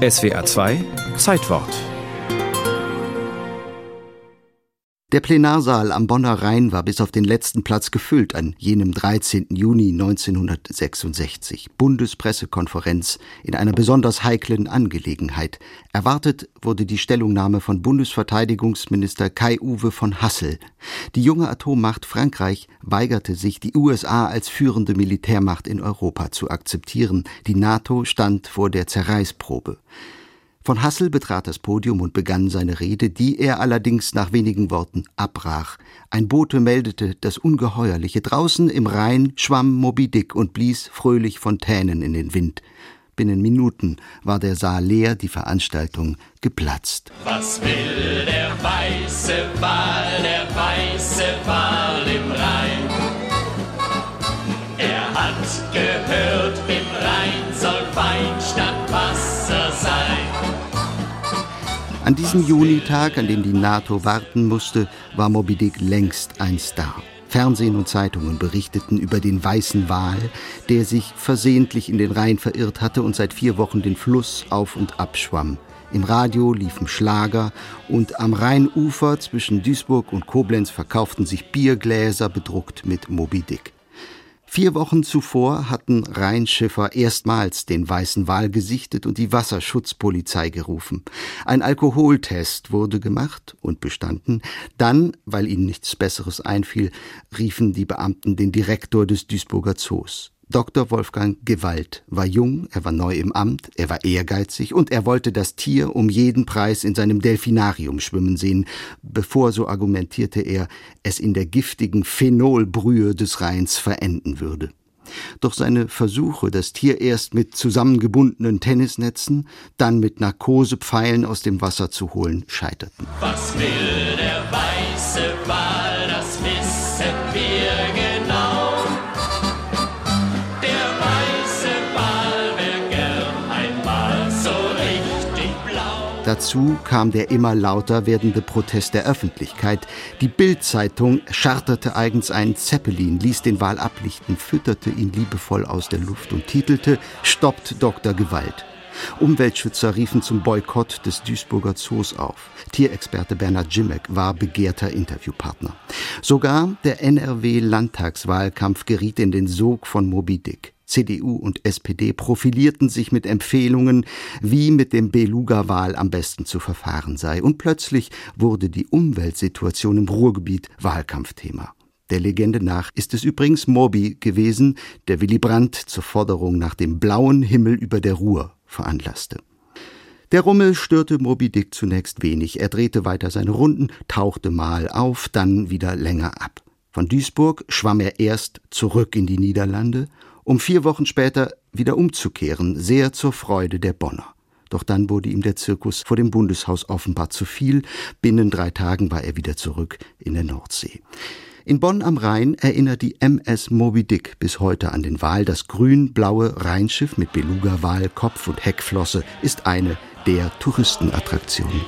SWA 2 Zeitwort Der Plenarsaal am Bonner Rhein war bis auf den letzten Platz gefüllt an jenem 13. Juni 1966. Bundespressekonferenz in einer besonders heiklen Angelegenheit. Erwartet wurde die Stellungnahme von Bundesverteidigungsminister Kai-Uwe von Hassel. Die junge Atommacht Frankreich weigerte sich, die USA als führende Militärmacht in Europa zu akzeptieren. Die NATO stand vor der Zerreißprobe. Von Hassel betrat das Podium und begann seine Rede, die er allerdings nach wenigen Worten abbrach. Ein Bote meldete das Ungeheuerliche. Draußen im Rhein schwamm Moby Dick und blies fröhlich Fontänen in den Wind. Binnen Minuten war der Saal leer, die Veranstaltung geplatzt. Was will der weiße Wal, der weiße Wal im Rhein? Er hat gehört, im Rhein soll Wein statt Wasser sein. An diesem Junitag, an dem die NATO warten musste, war Moby Dick längst ein Star. Fernsehen und Zeitungen berichteten über den weißen Wal, der sich versehentlich in den Rhein verirrt hatte und seit vier Wochen den Fluss auf und ab schwamm. Im Radio liefen Schlager und am Rheinufer zwischen Duisburg und Koblenz verkauften sich Biergläser bedruckt mit Moby Dick. Vier Wochen zuvor hatten Rheinschiffer erstmals den weißen Wal gesichtet und die Wasserschutzpolizei gerufen. Ein Alkoholtest wurde gemacht und bestanden. Dann, weil ihnen nichts Besseres einfiel, riefen die Beamten den Direktor des Duisburger Zoos. Dr. Wolfgang Gewalt war jung, er war neu im Amt, er war ehrgeizig und er wollte das Tier um jeden Preis in seinem Delfinarium schwimmen sehen, bevor, so argumentierte er, es in der giftigen Phenolbrühe des Rheins verenden würde. Doch seine Versuche, das Tier erst mit zusammengebundenen Tennisnetzen, dann mit Narkosepfeilen aus dem Wasser zu holen, scheiterten. Was will der weiße Dazu kam der immer lauter werdende Protest der Öffentlichkeit. Die Bild-Zeitung charterte eigens einen Zeppelin, ließ den Wal ablichten, fütterte ihn liebevoll aus der Luft und titelte Stoppt Dr. Gewalt. Umweltschützer riefen zum Boykott des Duisburger Zoos auf. Tierexperte Bernhard Jimek war begehrter Interviewpartner. Sogar der NRW-Landtagswahlkampf geriet in den Sog von Moby Dick. CDU und SPD profilierten sich mit Empfehlungen, wie mit dem Beluga-Wal am besten zu verfahren sei. Und plötzlich wurde die Umweltsituation im Ruhrgebiet Wahlkampfthema. Der Legende nach ist es übrigens Moby gewesen, der Willy Brandt zur Forderung nach dem blauen Himmel über der Ruhr veranlasste. Der Rummel störte Moby Dick zunächst wenig. Er drehte weiter seine Runden, tauchte mal auf, dann wieder länger ab. Von Duisburg schwamm er erst zurück in die Niederlande, um vier Wochen später wieder umzukehren, sehr zur Freude der Bonner. Doch dann wurde ihm der Zirkus vor dem Bundeshaus offenbar zu viel. Binnen drei Tagen war er wieder zurück in der Nordsee. In Bonn am Rhein erinnert die MS Moby Dick bis heute an den Wal. Das grün-blaue Rheinschiff mit Beluga-Wal, Kopf und Heckflosse ist eine der Touristenattraktionen.